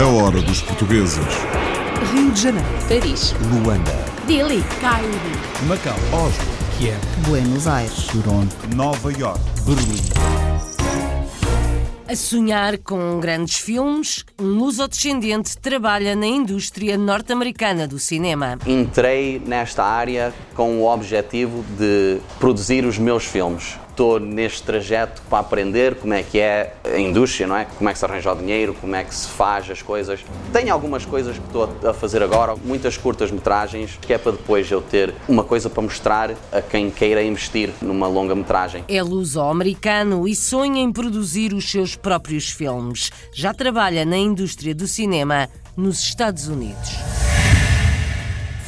A hora dos portugueses. Rio de Janeiro, Paris, Luanda, Delhi, Cairo, Macau, Oslo, Kiev, Buenos Aires, Toronto, Nova York, Berlim. A sonhar com grandes filmes, um luso-descendente trabalha na indústria norte-americana do cinema. Entrei nesta área com o objetivo de produzir os meus filmes. Estou neste trajeto para aprender como é que é a indústria, não é? Como é que se arranja o dinheiro, como é que se faz as coisas. Tenho algumas coisas que estou a fazer agora, muitas curtas-metragens, que é para depois eu ter uma coisa para mostrar a quem queira investir numa longa-metragem. É luso-americano e sonha em produzir os seus próprios filmes. Já trabalha na indústria do cinema nos Estados Unidos.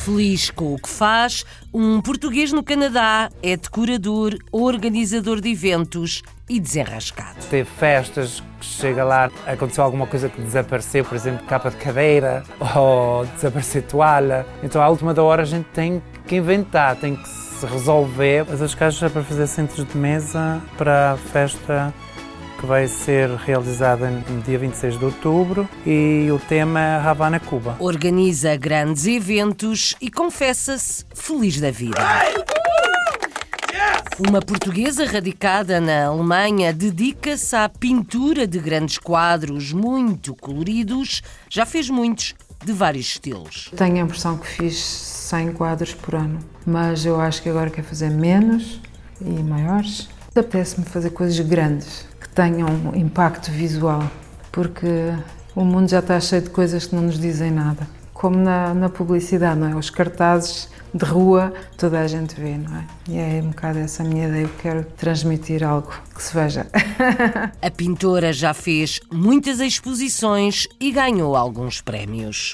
Feliz com o que faz, um português no Canadá é decorador, organizador de eventos e desenrascado. Teve festas que chega lá, aconteceu alguma coisa que desapareceu, por exemplo, capa de cadeira ou desapareceu toalha. Então, à última da hora, a gente tem que inventar, tem que se resolver. As caixas é para fazer centros de mesa para a festa que vai ser realizada no dia 26 de outubro e o tema é Havana, Cuba. Organiza grandes eventos e confessa-se feliz da vida. Uma portuguesa radicada na Alemanha dedica-se à pintura de grandes quadros muito coloridos. Já fez muitos, de vários estilos. Tenho a impressão que fiz 100 quadros por ano, mas eu acho que agora quero fazer menos e maiores. Apetece-me fazer coisas grandes, tenham impacto visual, porque o mundo já está cheio de coisas que não nos dizem nada. Como na, na publicidade, não é? Os cartazes de rua toda a gente vê, não é? E é um bocado essa a minha ideia. Eu quero transmitir algo que se veja. A pintora já fez muitas exposições e ganhou alguns prémios.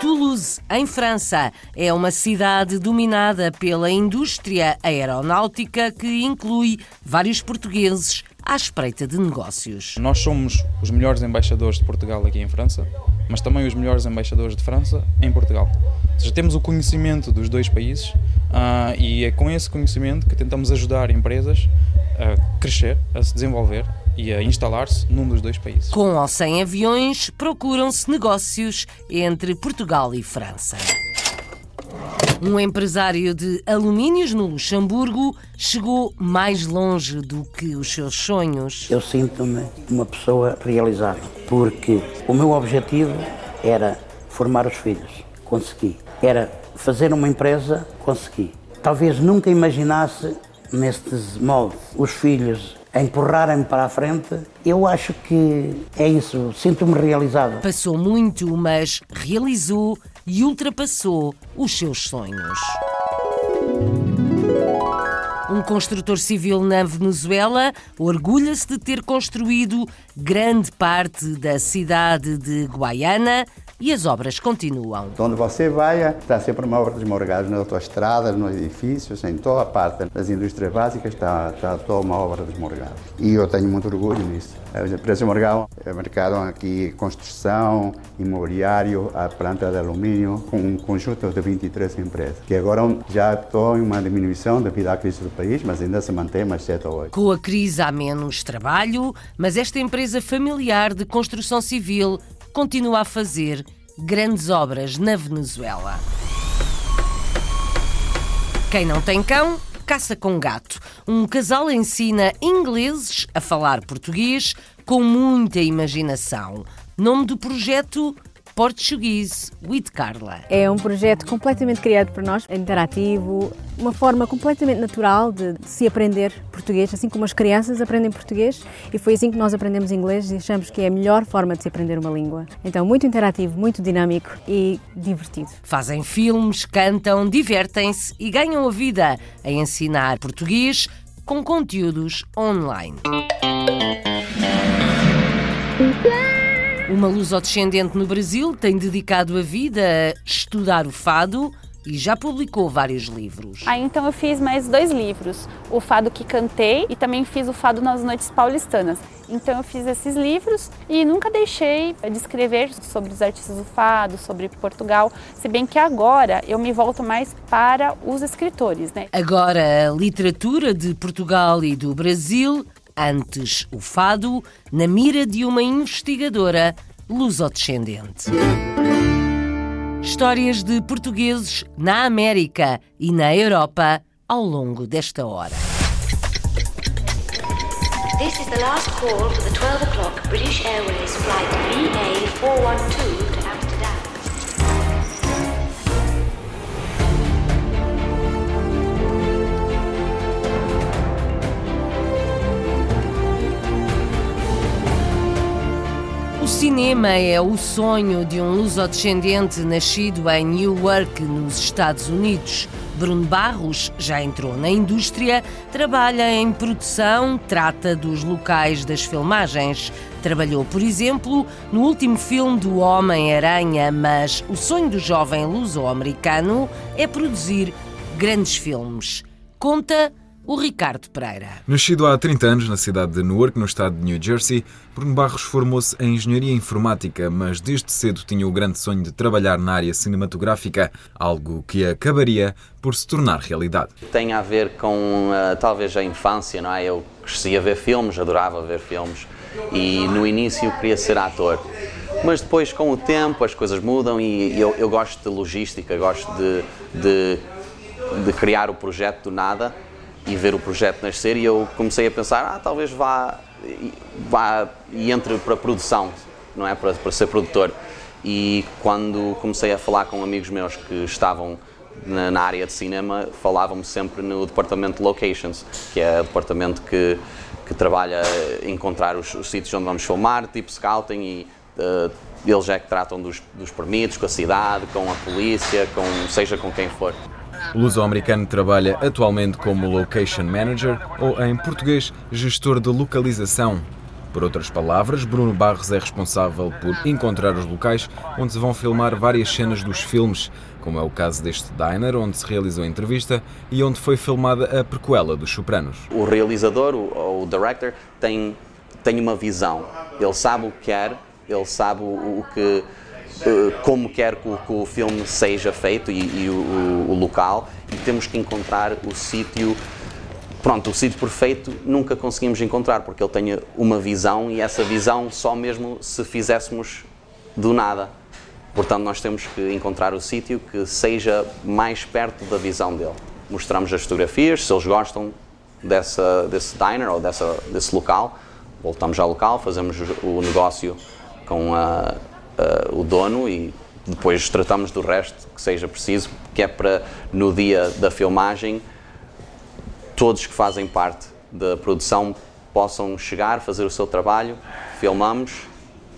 Toulouse, em França, é uma cidade dominada pela indústria aeronáutica que inclui vários portugueses à espreita de negócios. Nós somos os melhores embaixadores de Portugal aqui em França, mas também os melhores embaixadores de França em Portugal. Ou seja, temos o conhecimento dos dois países uh, e é com esse conhecimento que tentamos ajudar empresas a crescer, a se desenvolver e a instalar-se num dos dois países. Com ou sem aviões, procuram-se negócios entre Portugal e França. Um empresário de alumínios no Luxemburgo chegou mais longe do que os seus sonhos. Eu sinto-me uma pessoa realizada, porque o meu objetivo era formar os filhos, consegui. Era fazer uma empresa, consegui. Talvez nunca imaginasse nestes moldes os filhos empurrarem-me para a frente, eu acho que é isso, sinto-me realizado. Passou muito, mas realizou e ultrapassou os seus sonhos. Um construtor civil na Venezuela orgulha-se de ter construído grande parte da cidade de Guaiana e as obras continuam. Onde você vai, está sempre uma obra desmorgada nas autoestradas, nos edifícios, em toda a parte das indústrias básicas está, está toda uma obra desmorgada. E eu tenho muito orgulho nisso. As empresas Morgão marcaram aqui construção, imobiliário, a planta de alumínio, com um conjunto de 23 empresas, que agora já estão em uma diminuição devido à crise do país, mas ainda se mantém mais 7 ou 8. Com a crise há menos trabalho, mas esta empresa familiar de construção civil continua a fazer grandes obras na Venezuela. Quem não tem cão, caça com gato. Um casal ensina ingleses a falar português com muita imaginação. Nome do projeto Portuguese with Carla. É um projeto completamente criado por nós, interativo, uma forma completamente natural de se aprender português, assim como as crianças aprendem português, e foi assim que nós aprendemos inglês e achamos que é a melhor forma de se aprender uma língua. Então, muito interativo, muito dinâmico e divertido. Fazem filmes, cantam, divertem-se e ganham a vida a ensinar português com conteúdos online. Uma luso-descendente no Brasil tem dedicado a vida a estudar o fado e já publicou vários livros. Aí então eu fiz mais dois livros, o Fado que Cantei e também fiz o Fado nas Noites Paulistanas. Então eu fiz esses livros e nunca deixei de escrever sobre os artistas do fado, sobre Portugal, se bem que agora eu me volto mais para os escritores, né? Agora a literatura de Portugal e do Brasil Antes, o fado na mira de uma investigadora lusodescendente. Histórias de portugueses na América e na Europa ao longo desta hora. This is the last call for the 12 o'clock British Airways flight VA412 cinema é o sonho de um lusodescendente nascido em Newark, nos Estados Unidos. Bruno Barros já entrou na indústria, trabalha em produção, trata dos locais das filmagens. Trabalhou, por exemplo, no último filme do Homem-Aranha, mas o sonho do jovem luso-americano é produzir grandes filmes. Conta o Ricardo Pereira. Nascido há 30 anos na cidade de Newark, no estado de New Jersey, Bruno Barros formou-se em engenharia informática, mas desde cedo tinha o grande sonho de trabalhar na área cinematográfica, algo que acabaria por se tornar realidade. Tem a ver com uh, talvez a infância, não é? Eu cresci a ver filmes, adorava ver filmes e no início queria ser ator. Mas depois, com o tempo, as coisas mudam e eu, eu gosto de logística, gosto de, de, de criar o projeto do nada e ver o projeto nascer e eu comecei a pensar, ah, talvez vá, vá e entre para a produção, não é? Para, para ser produtor. E quando comecei a falar com amigos meus que estavam na, na área de cinema, falavam-me sempre no departamento de locations, que é o departamento que, que trabalha encontrar os, os sítios onde vamos filmar, tipo scouting e uh, eles é que tratam dos, dos permitos com a cidade, com a polícia, com seja com quem for. O luso-americano trabalha atualmente como Location Manager ou, em português, gestor de localização. Por outras palavras, Bruno Barros é responsável por encontrar os locais onde se vão filmar várias cenas dos filmes, como é o caso deste diner, onde se realizou a entrevista e onde foi filmada a prequela dos Sopranos. O realizador, o, o director, tem, tem uma visão. Ele sabe o que quer, ele sabe o que como quer que o, que o, filme seja feito e, e o, o, local e temos que encontrar o sítio pronto, o sítio perfeito nunca conseguimos encontrar porque ele tem uma visão e essa visão só mesmo se fizéssemos do nada. Portanto nós temos que encontrar o sítio que seja mais perto da visão dele. Mostramos as fotografias, se eles gostam dessa, desse diner ou dessa, desse local voltamos ao local, fazemos o negócio com a uh, o dono e depois tratamos do resto que seja preciso, que é para no dia da filmagem todos que fazem parte da produção possam chegar, fazer o seu trabalho, filmamos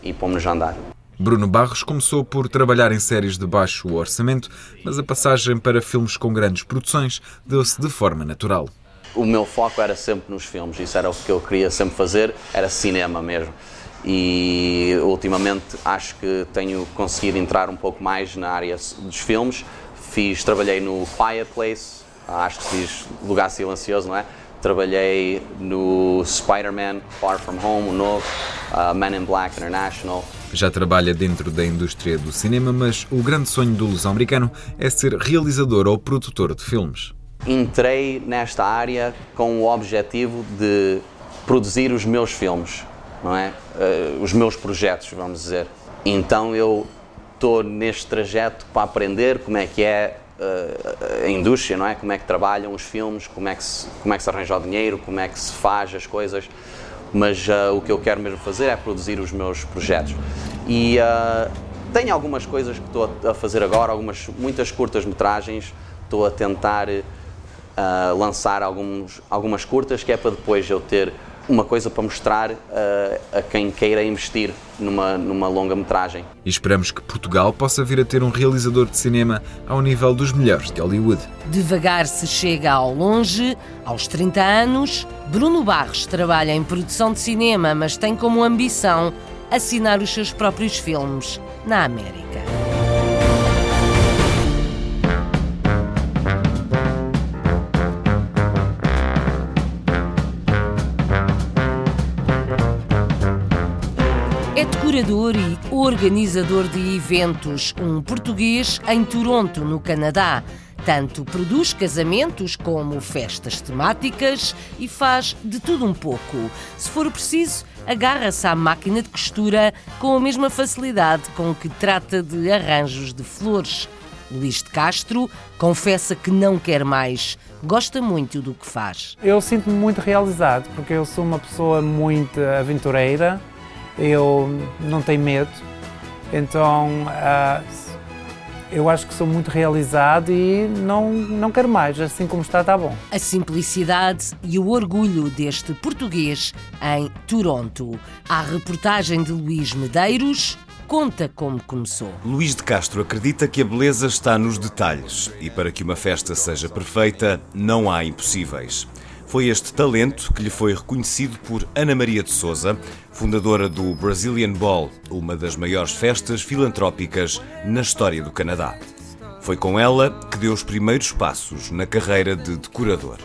e pomos a andar. Bruno Barros começou por trabalhar em séries de baixo orçamento, mas a passagem para filmes com grandes produções deu-se de forma natural. O meu foco era sempre nos filmes, isso era o que eu queria sempre fazer, era cinema mesmo e ultimamente acho que tenho conseguido entrar um pouco mais na área dos filmes. Fiz, trabalhei no Fireplace, acho que se diz Lugar Silencioso, não é? Trabalhei no Spider-Man Far From Home, o novo, uh, Men in Black International. Já trabalha dentro da indústria do cinema, mas o grande sonho do luso-americano é ser realizador ou produtor de filmes. Entrei nesta área com o objetivo de produzir os meus filmes não é? Uh, os meus projetos, vamos dizer. Então eu estou neste trajeto para aprender como é que é uh, a indústria, não é? Como é que trabalham os filmes, como é que se, como é que se arranja o dinheiro, como é que se faz as coisas. Mas uh, o que eu quero mesmo fazer é produzir os meus projetos. E tenho algumas coisas que estou a fazer agora, algumas muitas curtas metragens. Estou a tentar lançar alguns, algumas curtas que é para depois eu ter uma coisa para mostrar uh, a quem queira investir numa, numa longa-metragem. E esperamos que Portugal possa vir a ter um realizador de cinema ao nível dos melhores de Hollywood. Devagar se chega ao longe, aos 30 anos, Bruno Barros trabalha em produção de cinema, mas tem como ambição assinar os seus próprios filmes na América. Curador e organizador de eventos, um português em Toronto, no Canadá. Tanto produz casamentos como festas temáticas e faz de tudo um pouco. Se for preciso, agarra-se à máquina de costura com a mesma facilidade com que trata de arranjos de flores. Luís de Castro confessa que não quer mais, gosta muito do que faz. Eu sinto-me muito realizado porque eu sou uma pessoa muito aventureira, eu não tenho medo, então uh, eu acho que sou muito realizado e não, não quero mais, assim como está, está bom. A simplicidade e o orgulho deste português em Toronto. A reportagem de Luís Medeiros conta como começou. Luís de Castro acredita que a beleza está nos detalhes e para que uma festa seja perfeita, não há impossíveis. Foi este talento que lhe foi reconhecido por Ana Maria de Souza, fundadora do Brazilian Ball, uma das maiores festas filantrópicas na história do Canadá. Foi com ela que deu os primeiros passos na carreira de decorador.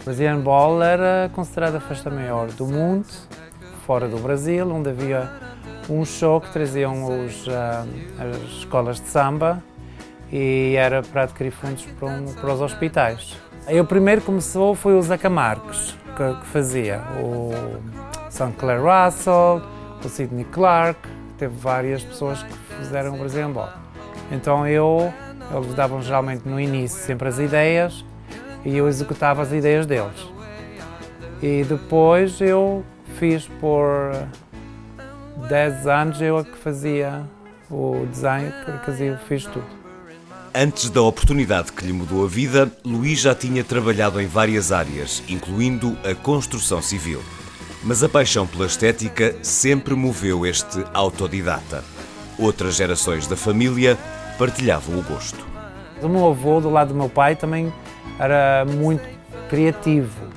O Brazilian Ball era considerada a festa maior do mundo, fora do Brasil, onde havia um show que traziam os, uh, as escolas de samba e era para adquirir fundos para, um, para os hospitais. Aí o primeiro começou foi o Zeca Marques, que, que fazia o St. Clair Russell, o Sidney Clark, teve várias pessoas que fizeram o Brasil Ball. Então eu, eles davam geralmente no início sempre as ideias e eu executava as ideias deles. E depois eu fiz por 10 anos eu é que fazia o design, porque eu fiz tudo. Antes da oportunidade que lhe mudou a vida, Luís já tinha trabalhado em várias áreas, incluindo a construção civil. Mas a paixão pela estética sempre moveu este autodidata. Outras gerações da família partilhavam o gosto. O meu avô, do lado do meu pai, também era muito criativo.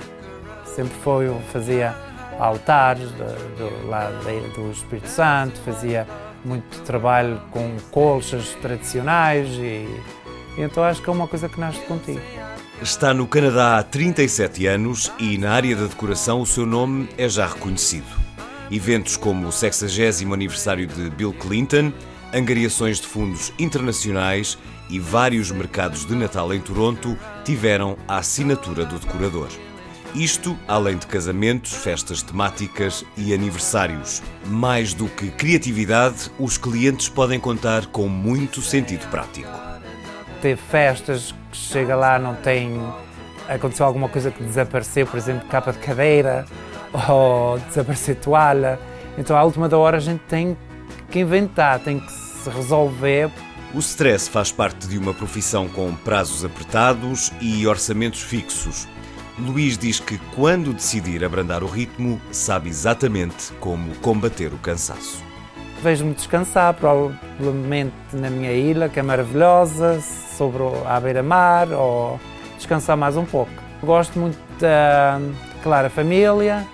Sempre foi, fazia altares do, do lado do Espírito Santo, fazia muito trabalho com colchas tradicionais e, e então acho que é uma coisa que nasce contigo. Está no Canadá há 37 anos e na área da decoração o seu nome é já reconhecido. Eventos como o 60 aniversário de Bill Clinton, angariações de fundos internacionais e vários mercados de Natal em Toronto tiveram a assinatura do decorador. Isto além de casamentos, festas temáticas e aniversários. Mais do que criatividade, os clientes podem contar com muito sentido prático. Teve festas que chega lá não tem aconteceu alguma coisa que desapareceu, por exemplo, capa de cadeira ou desaparecer toalha. Então à última da hora a gente tem que inventar, tem que se resolver. O stress faz parte de uma profissão com prazos apertados e orçamentos fixos. Luís diz que quando decidir abrandar o ritmo, sabe exatamente como combater o cansaço. Vejo-me descansar, provavelmente na minha ilha, que é maravilhosa, sobre a beira-mar, ou descansar mais um pouco. Gosto muito da, claro, a família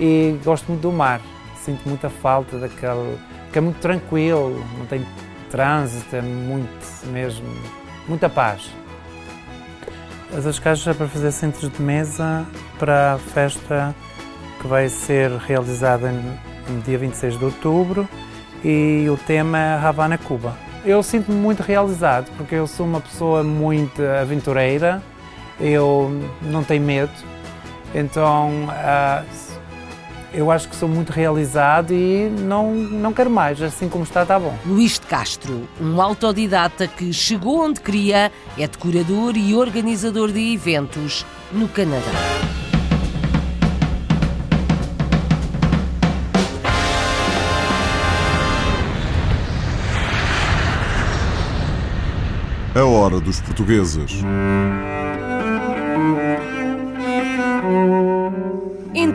e gosto muito do mar. Sinto muita falta daquele, que é muito tranquilo, não tem trânsito, é muito mesmo, muita paz. As caixas é para fazer centros de mesa para a festa que vai ser realizada no dia 26 de outubro e o tema é Havana, Cuba. Eu sinto-me muito realizado porque eu sou uma pessoa muito aventureira, eu não tenho medo, então uh, eu acho que sou muito realizado e não, não quero mais, assim como está, está bom. Luís de Castro, um autodidata que chegou onde queria, é decorador e organizador de eventos no Canadá. A hora dos portugueses.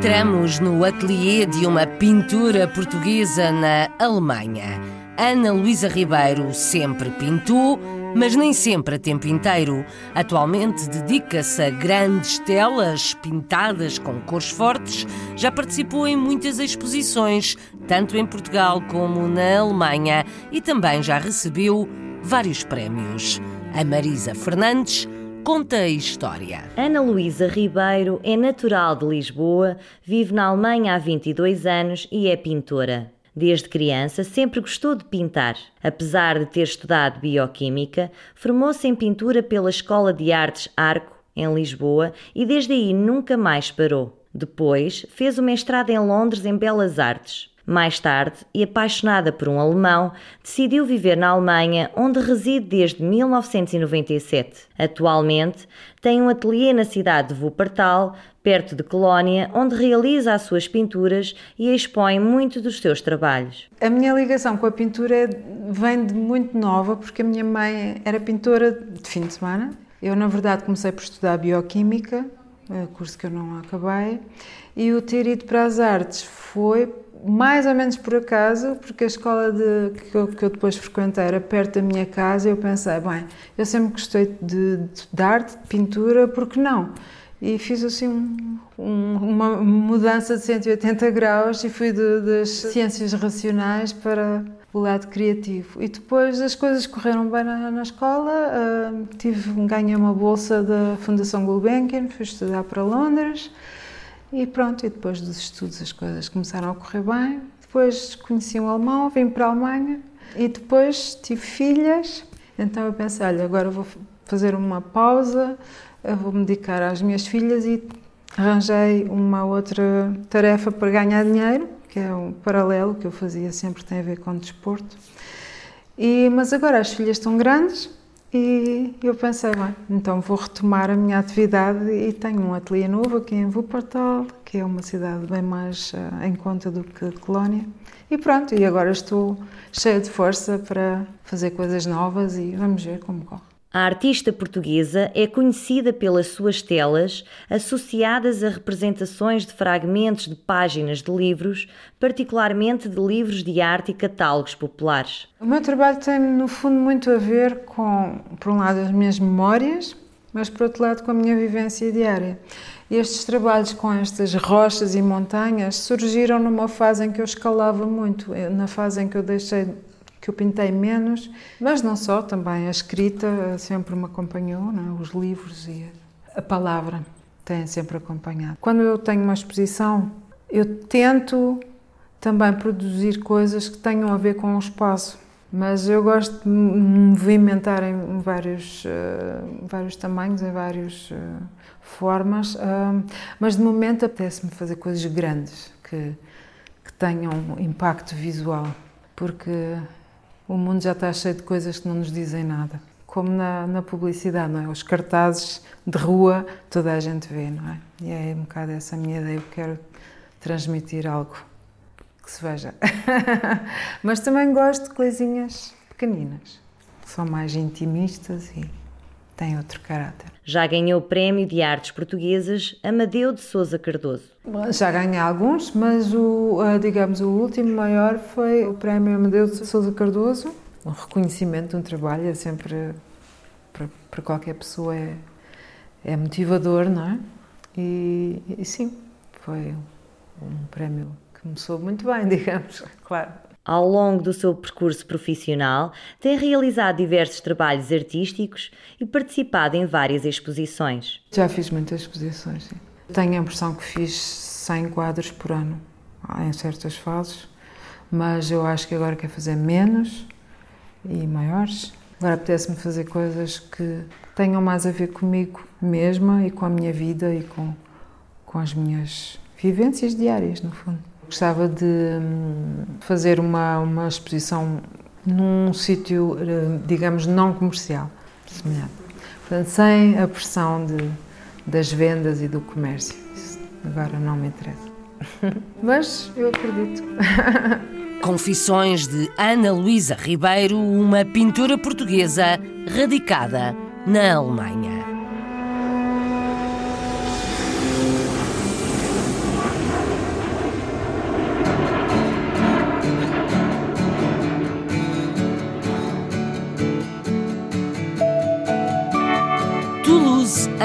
Entramos no ateliê de uma pintora portuguesa na Alemanha. Ana Luísa Ribeiro sempre pintou, mas nem sempre a tempo inteiro. Atualmente dedica-se a grandes telas pintadas com cores fortes. Já participou em muitas exposições, tanto em Portugal como na Alemanha, e também já recebeu vários prémios. A Marisa Fernandes conta a história. Ana Luísa Ribeiro é natural de Lisboa, vive na Alemanha há 22 anos e é pintora. Desde criança, sempre gostou de pintar. Apesar de ter estudado bioquímica, formou-se em pintura pela Escola de Artes Arco, em Lisboa, e desde aí nunca mais parou. Depois, fez o mestrado em Londres em Belas Artes. Mais tarde, e apaixonada por um alemão, decidiu viver na Alemanha, onde reside desde 1997. Atualmente, tem um ateliê na cidade de Wuppertal, perto de Colónia, onde realiza as suas pinturas e expõe muitos dos seus trabalhos. A minha ligação com a pintura vem de muito nova, porque a minha mãe era pintora de fim de semana. Eu, na verdade, comecei por estudar bioquímica, curso que eu não acabei, e o ter ido para as artes foi mais ou menos por acaso, porque a escola de, que, eu, que eu depois frequentei era perto da minha casa e eu pensei, bem, eu sempre gostei de, de, de arte, de pintura, por que não? E fiz assim um, um, uma mudança de 180 graus e fui das ciências racionais para o lado criativo. E depois as coisas correram bem na, na escola, uh, tive, ganhei uma bolsa da Fundação Gulbenkian, fui estudar para Londres, e pronto, e depois dos estudos as coisas começaram a correr bem. Depois conheci um alemão, vim para a Alemanha e depois tive filhas. Então eu pensei, olha, agora vou fazer uma pausa, vou me dedicar às minhas filhas e arranjei uma outra tarefa para ganhar dinheiro, que é um paralelo que eu fazia sempre tem a ver com desporto. E, mas agora as filhas estão grandes, e eu pensei, bem, então vou retomar a minha atividade e tenho um ateliê novo aqui em Wuppertal, que é uma cidade bem mais uh, em conta do que Colónia. E pronto, e agora estou cheia de força para fazer coisas novas e vamos ver como corre. A artista portuguesa é conhecida pelas suas telas associadas a representações de fragmentos de páginas de livros, particularmente de livros de arte e catálogos populares. O meu trabalho tem, no fundo, muito a ver com, por um lado, as minhas memórias, mas, por outro lado, com a minha vivência diária. E estes trabalhos com estas rochas e montanhas surgiram numa fase em que eu escalava muito, na fase em que eu deixei que eu pintei menos, mas não só, também a escrita sempre me acompanhou, é? os livros e a palavra têm sempre acompanhado. Quando eu tenho uma exposição, eu tento também produzir coisas que tenham a ver com o espaço, mas eu gosto de me movimentar em vários, uh, vários tamanhos, em várias uh, formas, uh, mas de momento apetece-me fazer coisas grandes que, que tenham impacto visual, porque o mundo já está cheio de coisas que não nos dizem nada. Como na, na publicidade, não é? Os cartazes de rua toda a gente vê, não é? E é um bocado essa minha ideia. Eu quero transmitir algo que se veja. Mas também gosto de coisinhas pequeninas, que são mais intimistas e têm outro caráter. Já ganhou o Prémio de Artes Portuguesas Amadeu de Souza Cardoso. Já ganhei alguns, mas o, digamos, o último maior foi o Prémio Amadeu de Souza Cardoso. O reconhecimento de um trabalho é sempre, para, para qualquer pessoa, é, é motivador, não é? E, e sim, foi um prémio que começou muito bem, digamos, claro. Ao longo do seu percurso profissional, tem realizado diversos trabalhos artísticos e participado em várias exposições. Já fiz muitas exposições, sim. Tenho a impressão que fiz 100 quadros por ano, em certas fases, mas eu acho que agora quero fazer menos e maiores. Agora apetece-me fazer coisas que tenham mais a ver comigo mesma e com a minha vida e com, com as minhas vivências diárias, no fundo. Gostava de hum, fazer uma, uma exposição num sítio, eh, digamos, não comercial, semelhante. Portanto, sem a pressão de, das vendas e do comércio. Isso agora não me interessa. Mas eu acredito. Confissões de Ana Luísa Ribeiro, uma pintora portuguesa radicada na Alemanha.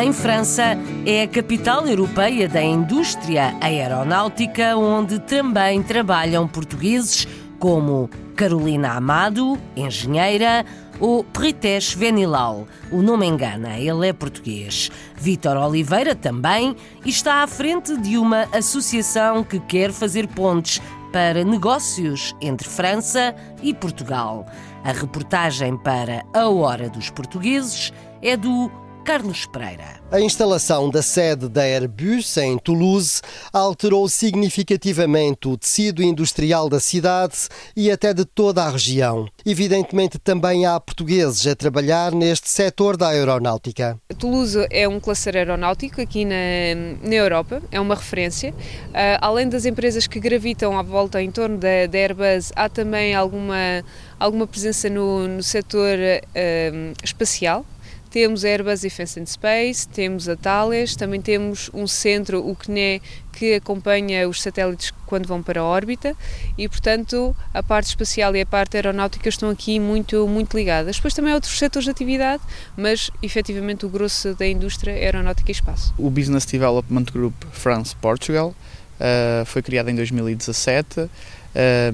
Em França, é a capital europeia da indústria aeronáutica, onde também trabalham portugueses como Carolina Amado, engenheira, ou Pritesh Venilau. O nome engana, ele é português. Vítor Oliveira também está à frente de uma associação que quer fazer pontes para negócios entre França e Portugal. A reportagem para A Hora dos Portugueses é do Carlos Pereira. A instalação da sede da Airbus em Toulouse alterou significativamente o tecido industrial da cidade e até de toda a região. Evidentemente, também há portugueses a trabalhar neste setor da aeronáutica. Toulouse é um cluster aeronáutico aqui na, na Europa, é uma referência. Uh, além das empresas que gravitam à volta em torno da, da Airbus, há também alguma, alguma presença no, no setor uh, espacial temos a Airbus Defence and Space, temos a Thales, também temos um centro, o CNE, que acompanha os satélites quando vão para a órbita e, portanto, a parte espacial e a parte aeronáutica estão aqui muito, muito ligadas. Depois também há outros setores de atividade, mas efetivamente o grosso da indústria é aeronáutica e espaço. O Business Development Group France Portugal uh, foi criado em 2017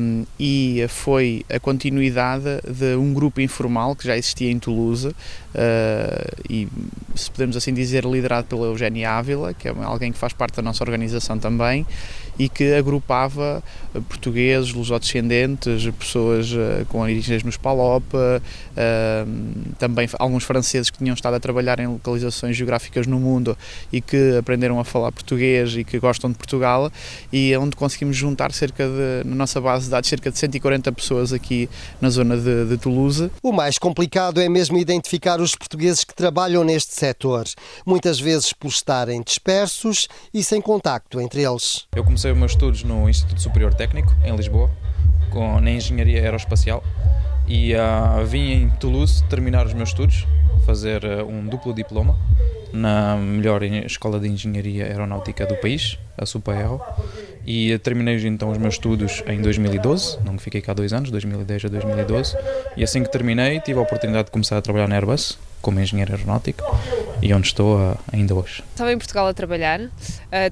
um, e foi a continuidade de um grupo informal que já existia em Toulouse uh, e, se podemos assim dizer, liderado pela Eugénia Ávila, que é alguém que faz parte da nossa organização também e que agrupava portugueses, lusodescendentes, pessoas uh, com origens nos Palop, uh, também alguns franceses que tinham estado a trabalhar em localizações geográficas no mundo e que aprenderam a falar português e que gostam de Portugal e é onde conseguimos juntar cerca de, na nossa base de dados, cerca de 140 pessoas aqui na zona de, de Toulouse. O mais complicado é mesmo identificar os portugueses que trabalham neste setor, muitas vezes por estarem dispersos e sem contacto entre eles. Eu comecei os meus estudos no Instituto Superior Técnico, em Lisboa, com, na Engenharia Aeroespacial e uh, vim em Toulouse terminar os meus estudos, fazer uh, um duplo diploma na melhor escola de engenharia aeronáutica do país, a Supaero, e terminei então os meus estudos em 2012, não fiquei cá dois anos, 2010 a 2012, e assim que terminei tive a oportunidade de começar a trabalhar na Airbus como engenheiro aeronáutico e onde estou uh, ainda hoje. Estava em Portugal a trabalhar, uh,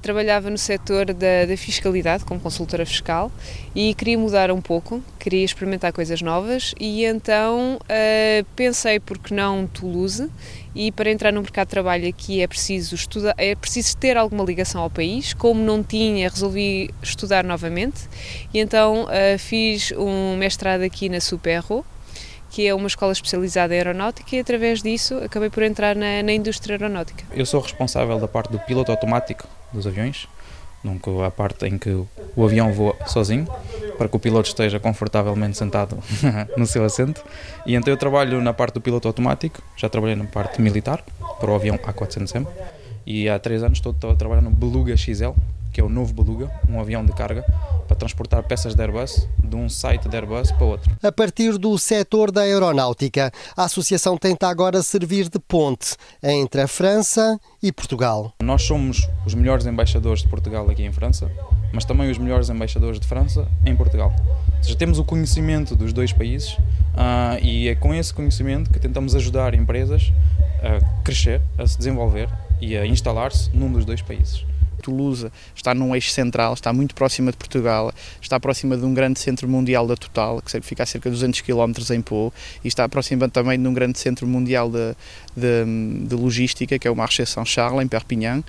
trabalhava no setor da, da, fiscalidade como consultora fiscal e queria mudar um pouco, queria experimentar coisas novas e então uh, pensei por que não Toulouse e para entrar no mercado de trabalho aqui é preciso estudar, é preciso ter alguma ligação ao país. Como não tinha, resolvi estudar novamente e então fiz um mestrado aqui na Superro, que é uma escola especializada em aeronáutica e através disso acabei por entrar na, na indústria aeronáutica. Eu sou responsável da parte do piloto automático dos aviões, nunca a parte em que o avião voa sozinho, para que o piloto esteja confortavelmente sentado no seu assento. E então eu trabalho na parte do piloto automático, já trabalhei na parte militar, para o avião A400M, e há três anos estou a trabalhar no Beluga XL, que é o novo Beluga, um avião de carga para transportar peças de Airbus de um site de Airbus para outro. A partir do setor da aeronáutica, a associação tenta agora servir de ponte entre a França e Portugal. Nós somos os melhores embaixadores de Portugal aqui em França, mas também os melhores embaixadores de França em Portugal. Ou seja, temos o conhecimento dos dois países uh, e é com esse conhecimento que tentamos ajudar empresas a crescer, a se desenvolver e a instalar-se num dos dois países. Toulouse está num eixo central, está muito próxima de Portugal, está próxima de um grande centro mundial da Total, que fica a cerca de 200 km em Pau, e está próxima também de um grande centro mundial de, de, de logística, que é o Marché Saint-Charles, em Perpignan,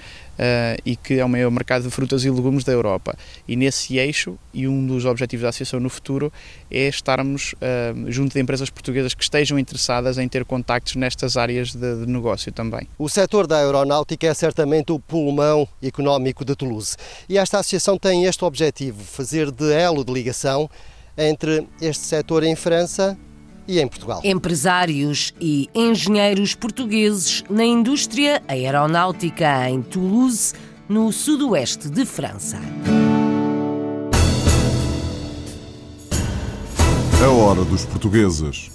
e que é o maior mercado de frutas e legumes da Europa. E nesse eixo, e um dos objetivos da Associação no futuro, é estarmos uh, junto de empresas portuguesas que estejam interessadas em ter contactos nestas áreas de, de negócio também. O setor da aeronáutica é certamente o pulmão económico de Toulouse. E esta associação tem este objetivo, fazer de elo de ligação entre este setor em França e em Portugal. Empresários e engenheiros portugueses na indústria aeronáutica em Toulouse, no sudoeste de França. A hora dos portugueses.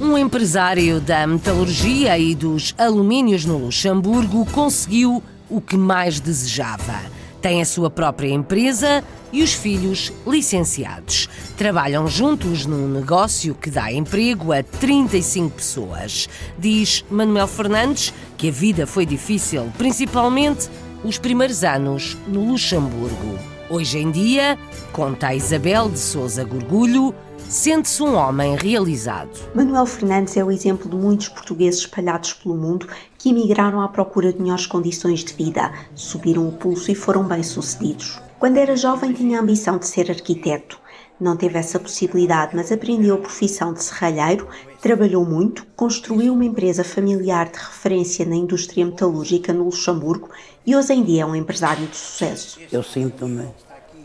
Um empresário da metalurgia e dos alumínios no Luxemburgo conseguiu o que mais desejava tem a sua própria empresa e os filhos licenciados. Trabalham juntos num negócio que dá emprego a 35 pessoas. Diz Manuel Fernandes que a vida foi difícil, principalmente os primeiros anos no Luxemburgo. Hoje em dia, conta a Isabel de Souza Gorgulho, sente-se um homem realizado. Manuel Fernandes é o exemplo de muitos portugueses espalhados pelo mundo que emigraram à procura de melhores condições de vida, subiram o pulso e foram bem-sucedidos. Quando era jovem, tinha a ambição de ser arquiteto. Não teve essa possibilidade, mas aprendeu a profissão de serralheiro, trabalhou muito, construiu uma empresa familiar de referência na indústria metalúrgica no Luxemburgo e hoje em dia é um empresário de sucesso. Eu sinto-me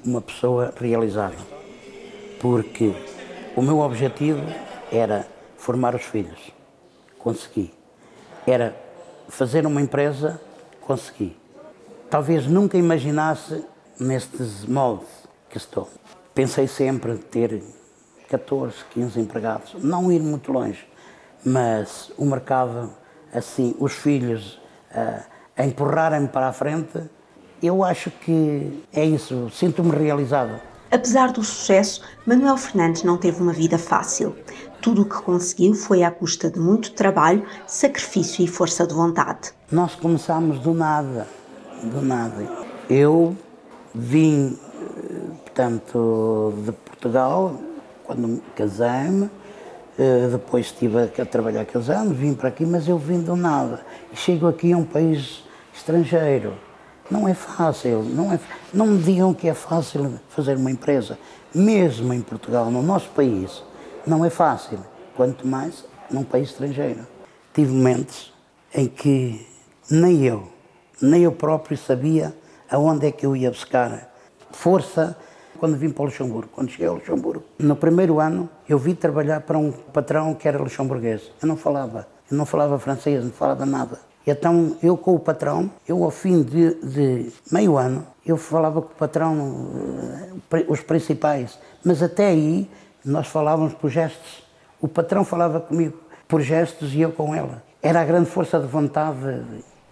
uma pessoa realizada, porque o meu objetivo era formar os filhos. Consegui. Era fazer uma empresa. Consegui. Talvez nunca imaginasse nestes moldes que estou. Pensei sempre ter 14, 15 empregados, não ir muito longe, mas o mercado, assim, os filhos uh, a empurrarem-me para a frente, eu acho que é isso, sinto-me realizado. Apesar do sucesso, Manuel Fernandes não teve uma vida fácil. Tudo o que conseguiu foi à custa de muito trabalho, sacrifício e força de vontade. Nós começámos do nada, do nada. Eu vim, portanto, de Portugal, quando me casei-me, eh, depois estive a trabalhar aqueles anos, vim para aqui, mas eu vim do nada. Chego aqui a um país estrangeiro não é fácil, não, é, não me digam que é fácil fazer uma empresa. Mesmo em Portugal, no nosso país, não é fácil, quanto mais num país estrangeiro. Tive momentos em que nem eu, nem eu próprio sabia aonde é que eu ia buscar força quando vim para o Luxemburgo, quando cheguei ao Luxemburgo. No primeiro ano, eu vi trabalhar para um patrão que era luxemburguês. Eu não falava, eu não falava francês, não falava nada. Então, eu com o patrão, eu ao fim de, de meio ano, eu falava com o patrão, eh, os principais, mas até aí nós falávamos por gestos. O patrão falava comigo por gestos e eu com ela. Era a grande força de vontade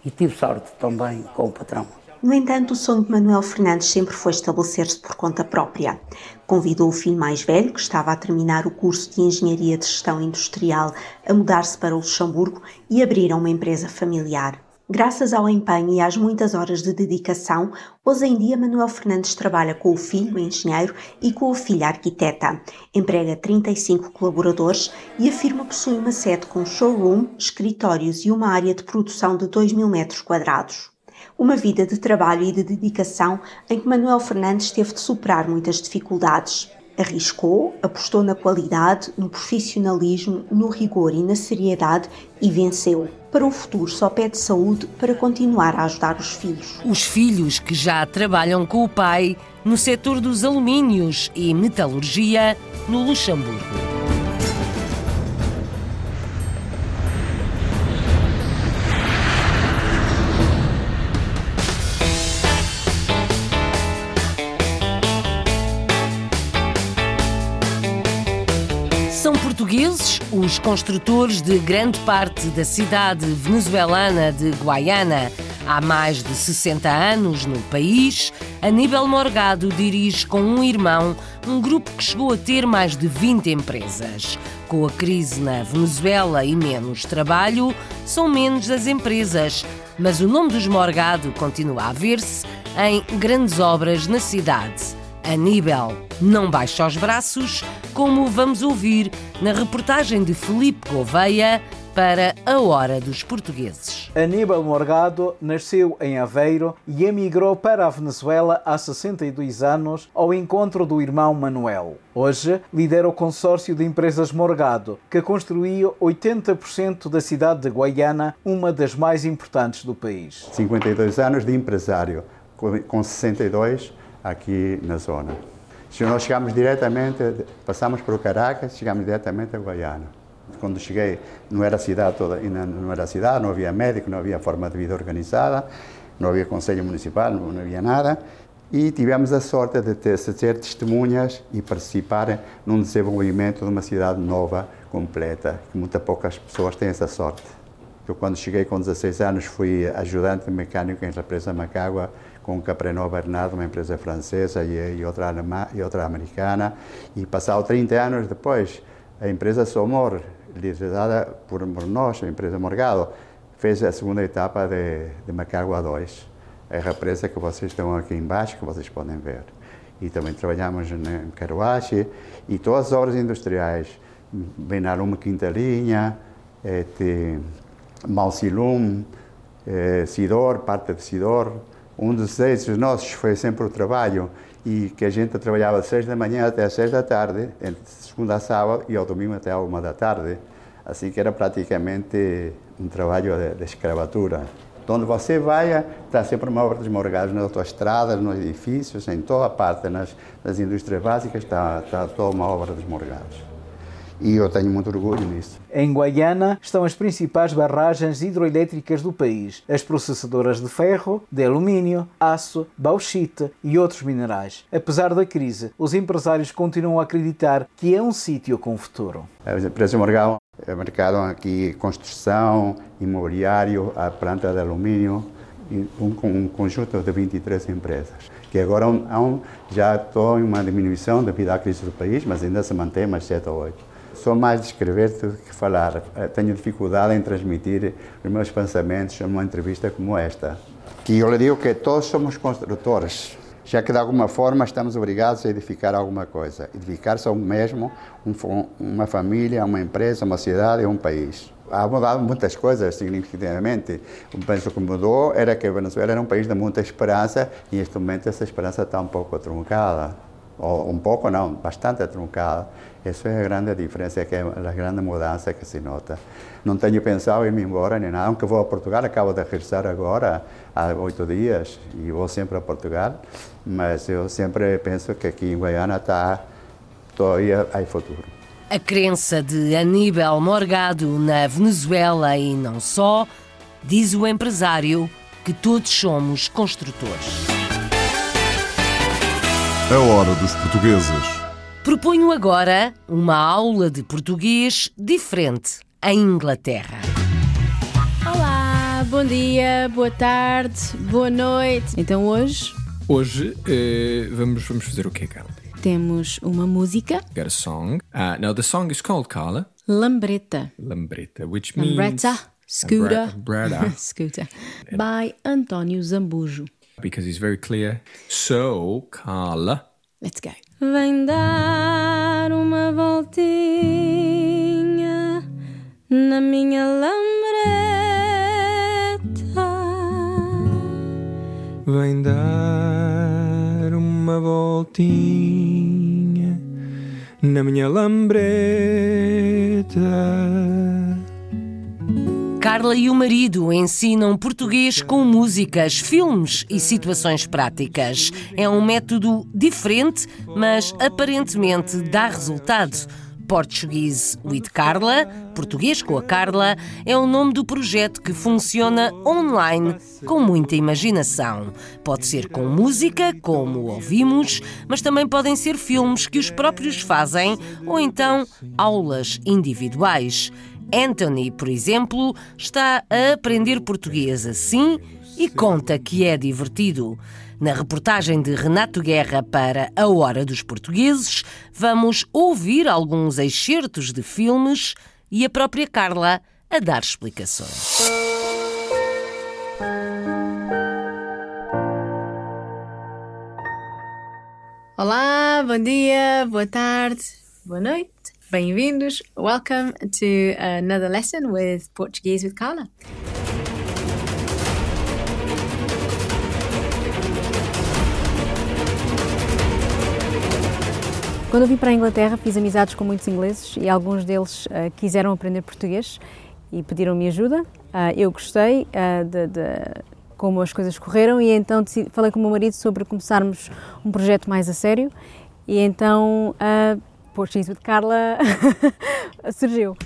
e tive sorte também com o patrão. No entanto, o sonho de Manuel Fernandes sempre foi estabelecer-se por conta própria. Convidou o filho mais velho, que estava a terminar o curso de Engenharia de Gestão Industrial, a mudar-se para o Luxemburgo e abriram uma empresa familiar. Graças ao empenho e às muitas horas de dedicação, hoje em dia Manuel Fernandes trabalha com o filho, engenheiro, e com a filha, arquiteta. Emprega 35 colaboradores e a firma possui uma sede com showroom, escritórios e uma área de produção de 2 mil metros quadrados. Uma vida de trabalho e de dedicação em que Manuel Fernandes teve de superar muitas dificuldades. Arriscou, apostou na qualidade, no profissionalismo, no rigor e na seriedade e venceu. Para o futuro só pede saúde para continuar a ajudar os filhos. Os filhos que já trabalham com o pai no setor dos alumínios e metalurgia no Luxemburgo. Os construtores de grande parte da cidade venezuelana de Guaiana. Há mais de 60 anos no país, Aníbal Morgado dirige com um irmão um grupo que chegou a ter mais de 20 empresas. Com a crise na Venezuela e menos trabalho, são menos as empresas, mas o nome dos Morgado continua a ver-se em grandes obras na cidade. Aníbal não baixa os braços, como vamos ouvir na reportagem de Felipe Gouveia para a Hora dos Portugueses. Aníbal Morgado nasceu em Aveiro e emigrou para a Venezuela há 62 anos ao encontro do irmão Manuel. Hoje lidera o consórcio de empresas Morgado, que construiu 80% da cidade de Guaiana, uma das mais importantes do país. 52 anos de empresário, com 62 aqui na zona. Se nós chegamos diretamente, passamos por Caracas, chegamos diretamente a Guaiana. Quando cheguei, não era cidade toda, não era cidade, não havia médico, não havia forma de vida organizada, não havia conselho municipal, não havia nada. E tivemos a sorte de ter, ter testemunhas e participar num desenvolvimento de uma cidade nova, completa, que muitas poucas pessoas têm essa sorte. Eu, quando cheguei com 16 anos, fui ajudante mecânico em represa Macágua, com Caprenó Bernardo, uma empresa francesa e, outra alemã e outra americana. E passado 30 anos depois, a empresa Somor, liderada por, por nós, a empresa Morgado, fez a segunda etapa de, de Macágua 2, a represa que vocês estão aqui embaixo, que vocês podem ver. e também trabalhamos em Carruache e todas as obras industriais, Benaruma Quinta Linha, este, Malsilum, eh, Sidor, parte de Sidor. Um dos eixos nossos foi sempre o trabalho e que a gente trabalhava 6 da manhã até às 6 da tarde, entre segunda a sábado e ao domingo até a uma da tarde. Assim que era praticamente um trabalho de, de escravatura. Onde você vai, está sempre uma obra desmorgada nas autoestradas, nos edifícios, em toda a parte, nas, nas indústrias básicas, está, está toda uma obra desmorgada. E eu tenho muito orgulho nisso. Em Guaiana estão as principais barragens hidroelétricas do país, as processadoras de ferro, de alumínio, aço, bauxite e outros minerais. Apesar da crise, os empresários continuam a acreditar que é um sítio com futuro. A empresa Morgão mercado aqui construção, imobiliário, a planta de alumínio, um, um conjunto de 23 empresas que agora já estou em uma diminuição devido à crise do país, mas ainda se mantém mais 7 ou 8. Sou mais de escrever do que falar. Eh, tenho dificuldade em transmitir os meus pensamentos numa entrevista como esta. Que eu lhe digo que todos somos construtores, já que de alguma forma estamos obrigados a edificar alguma coisa. Edificar só mesmo um, uma família, uma empresa, uma cidade um país. Há mudado muitas coisas significativamente. Penso que mudou era que a Venezuela era um país de muita esperança e neste momento essa esperança está um pouco truncada. Ou um pouco não, bastante truncada. Essa é a grande diferença, que é a grande mudança que se nota. Não tenho pensado em ir embora nem nada, aunque vou a Portugal, acabo de regressar agora, há oito dias, e vou sempre a Portugal, mas eu sempre penso que aqui em Guiana está, todavía há futuro. A crença de Aníbal Morgado na Venezuela e não só, diz o empresário que todos somos construtores. A hora dos portugueses. Proponho agora uma aula de português diferente em Inglaterra. Olá, bom dia, boa tarde, boa noite. Então hoje. Hoje uh, vamos, vamos fazer o quê, Carla? Temos uma música. Got a song. Uh, now the song is called Carla. Lambreta. Lambreta, which means. Lambreta. Scooter. Lambreta. Scooter. By António Zambujo. Because he's very clear. So, Carla. Let's go. Vem dar uma voltinha na minha lambreta. Vem dar uma voltinha na minha lambreta. Carla e o marido ensinam português com músicas, filmes e situações práticas. É um método diferente, mas aparentemente dá resultado. Portuguese with Carla, português com a Carla, é o nome do projeto que funciona online com muita imaginação. Pode ser com música, como ouvimos, mas também podem ser filmes que os próprios fazem ou então aulas individuais. Anthony, por exemplo, está a aprender português assim e conta que é divertido. Na reportagem de Renato Guerra para A Hora dos Portugueses, vamos ouvir alguns excertos de filmes e a própria Carla a dar explicações. Olá, bom dia, boa tarde, boa noite. Bem-vindos. Welcome to another lesson with Portuguese with Carla. Quando eu vim para a Inglaterra, fiz amizades com muitos ingleses e alguns deles uh, quiseram aprender português e pediram-me ajuda. Uh, eu gostei uh, de, de, como as coisas correram e então decidi, falei com o meu marido sobre começarmos um projeto mais a sério. E então Portuguese with Carla surgiu.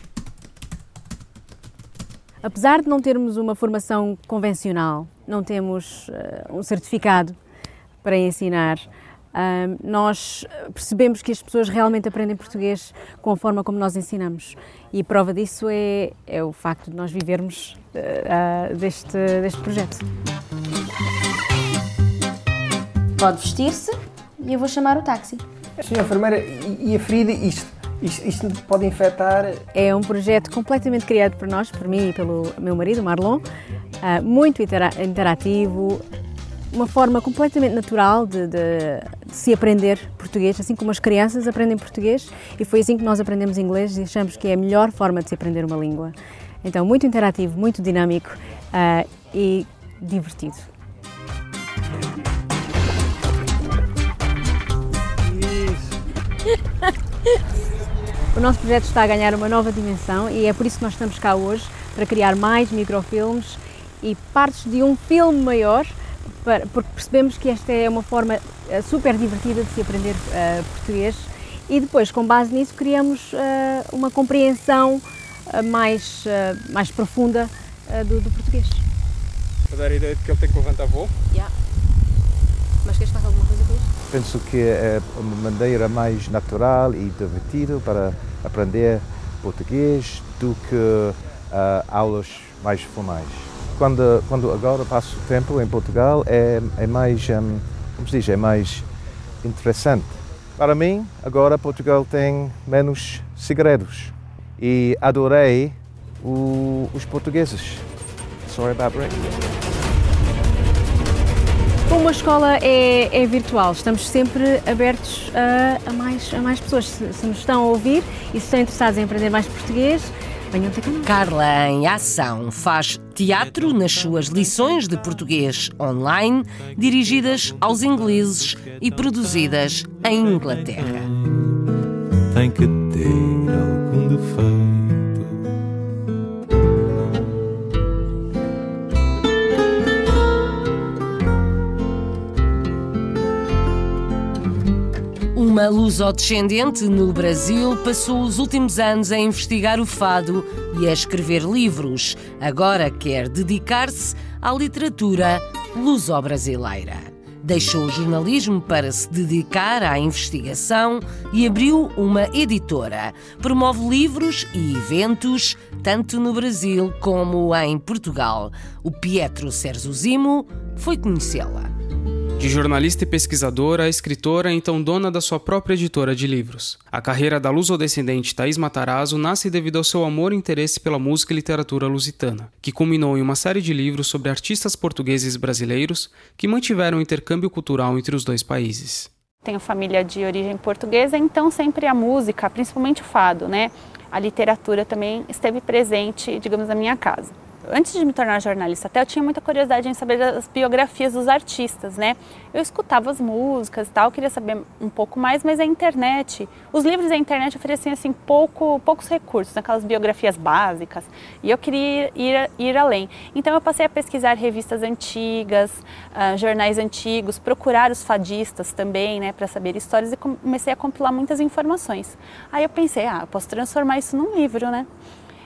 Apesar de não termos uma formação convencional, não temos uh, um certificado para ensinar, uh, nós percebemos que as pessoas realmente aprendem português com a forma como nós ensinamos. E prova disso é, é o facto de nós vivermos uh, deste, deste projeto. Pode vestir-se e eu vou chamar o táxi. Senhora enfermeira, e a ferida, isto, isto, isto, pode infectar? É um projeto completamente criado por nós, por mim e pelo meu marido, Marlon, uh, muito intera interativo, uma forma completamente natural de, de, de, se aprender português, assim como as crianças aprendem português, e foi assim que nós aprendemos inglês e achamos que é a melhor forma de se aprender uma língua. Então, muito interativo, muito dinâmico uh, e divertido. O nosso projeto está a ganhar uma nova dimensão e é por isso que nós estamos cá hoje para criar mais microfilmes e partes de um filme maior, porque percebemos que esta é uma forma eh, super divertida de se aprender uh, português e depois, com base nisso, criamos uh, uma compreensão uh, mais, mais profunda do, do, português. Para dar a ideia de que ele tem que levantar voo? Yeah. Mas queres fazer alguma coisa com isto? Penso que é uma maneira mais natural e divertida para aprender português do que aulas mais formais quando, quando agora passo tempo em Portugal é, é mais, um, como se diz, é mais interessante. Para mim, agora Portugal tem menos segredos e adorei o, os portugueses. Sorry about break. Como a escola é, é, virtual, estamos sempre abertos a, a, mais, a mais pessoas. Se, se nos estão a ouvir e se estão interessados em aprender mais português, venham ter connosco. Carla, em ação, faz teatro nas suas lições de português online, dirigidas aos ingleses e produzidas em Inglaterra. Tem que ter lusodescendente no Brasil passou os últimos anos a investigar o fado e a escrever livros. Agora quer dedicar-se à literatura luso-brasileira. Deixou o jornalismo para se dedicar à investigação e abriu uma editora. Promove livros e eventos, tanto no Brasil como em Portugal. O Pietro Zimo foi conhecê-la. De jornalista e pesquisadora, escritora é então dona da sua própria editora de livros. A carreira da luso-descendente Thaís Matarazzo nasce devido ao seu amor e interesse pela música e literatura lusitana, que culminou em uma série de livros sobre artistas portugueses e brasileiros que mantiveram o intercâmbio cultural entre os dois países. Tenho família de origem portuguesa, então sempre a música, principalmente o fado, né? A literatura também esteve presente, digamos, na minha casa antes de me tornar jornalista até eu tinha muita curiosidade em saber as biografias dos artistas, né? Eu escutava as músicas e tal, queria saber um pouco mais, mas a internet, os livros da internet ofereciam assim pouco, poucos recursos, aquelas biografias básicas, e eu queria ir, ir além. Então eu passei a pesquisar revistas antigas, uh, jornais antigos, procurar os fadistas também, né, para saber histórias e comecei a compilar muitas informações. Aí eu pensei, ah, eu posso transformar isso num livro, né?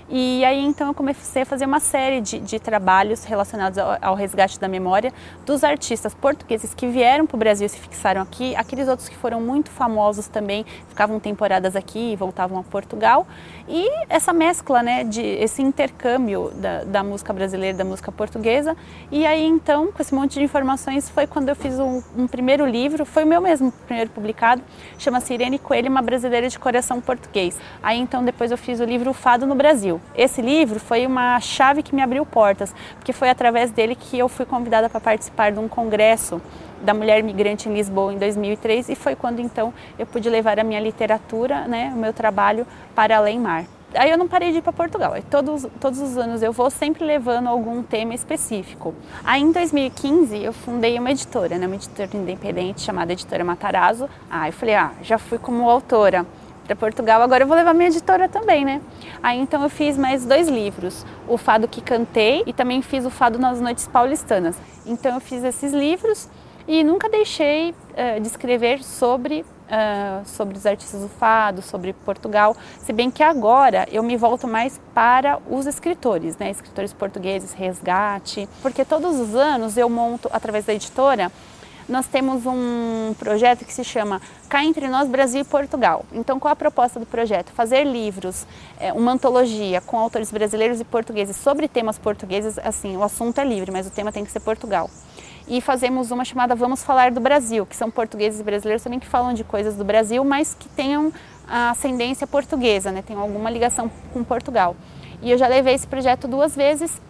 E aí então eu comecei a fazer uma série de, de trabalhos relacionados ao, ao, resgate da memória dos artistas portugueses que vieram para o Brasil e se fixaram aqui, aqueles outros que foram muito famosos também, ficavam temporadas aqui e voltavam a Portugal. E essa mescla, né, de esse intercâmbio da, da música brasileira, da música portuguesa. E aí então, com esse monte de informações, foi quando eu fiz um, um primeiro livro, foi o meu mesmo primeiro publicado, chama-se Irene Coelho, uma brasileira de coração português. Aí então depois eu fiz o livro Fado no Brasil. Esse livro foi uma chave que me abriu portas, porque foi através dele que eu fui convidada para participar de um congresso da mulher migrante em Lisboa em 2003 e foi quando então eu pude levar a minha literatura, né, o meu trabalho para além mar. Aí eu não parei de ir para Portugal. Todos, todos os anos eu vou sempre levando algum tema específico. Aí em 2015 eu fundei uma editora, né, uma editora independente chamada Editora Matarazzo. Aí eu falei, ah, já fui como autora para Portugal, agora eu vou levar minha editora também, né? Aí então eu fiz mais dois livros, o Fado que Cantei e também fiz o Fado nas Noites Paulistanas. Então eu fiz esses livros e nunca deixei uh, de escrever sobre Uh, sobre os artistas do fado, sobre Portugal, se bem que agora eu me volto mais para os escritores, né, escritores portugueses, resgate, porque todos os anos eu monto através da editora nós temos um projeto que se chama Cá Entre Nós Brasil e Portugal. Então, qual a proposta do projeto? Fazer livros, é, uma antologia com autores brasileiros e portugueses sobre temas portugueses. Assim, o assunto é livre, mas o tema tem que ser Portugal. E fazemos uma chamada Vamos Falar do Brasil, que são portugueses e brasileiros também que falam de coisas do Brasil, mas que tenham a ascendência portuguesa, né? tenham alguma ligação com Portugal. E eu já levei esse projeto duas vezes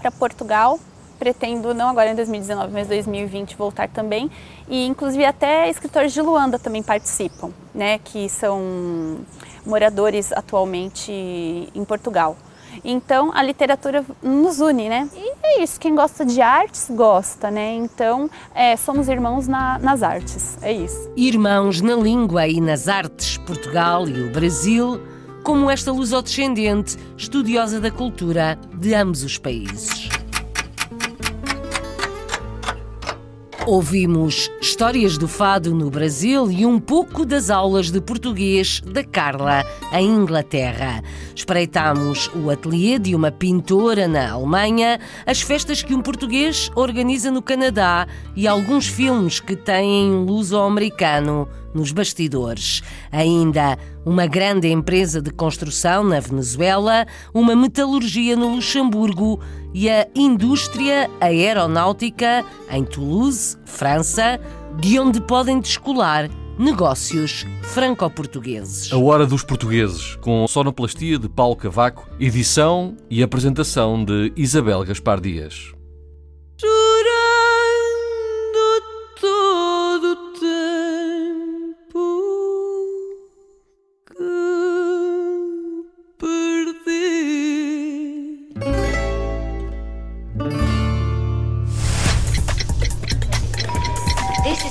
para Portugal pretendo, não agora em 2019, mas 2020, voltar também. E inclusive até escritores de Luanda também participam, né, que são moradores atualmente em Portugal. Então a literatura nos une, né? E é isso, quem gosta de artes gosta, né? Então é, somos irmãos na, nas artes, é isso. Irmãos na língua e nas artes, Portugal e o Brasil, como esta lusodescendente, estudiosa da cultura de ambos os países. Ouvimos histórias do fado no Brasil e um pouco das aulas de português da Carla em Inglaterra. Espreitamos o ateliê de uma pintora na Alemanha, as festas que um português organiza no Canadá e alguns filmes que têm luso-americano nos bastidores. Ainda uma grande empresa de construção na Venezuela, uma metalurgia no Luxemburgo e a indústria aeronáutica em Toulouse, França, de onde podem descolar negócios franco-portugueses. A Hora dos Portugueses, com sonoplastia de Paulo Cavaco, edição e apresentação de Isabel Gaspar Dias.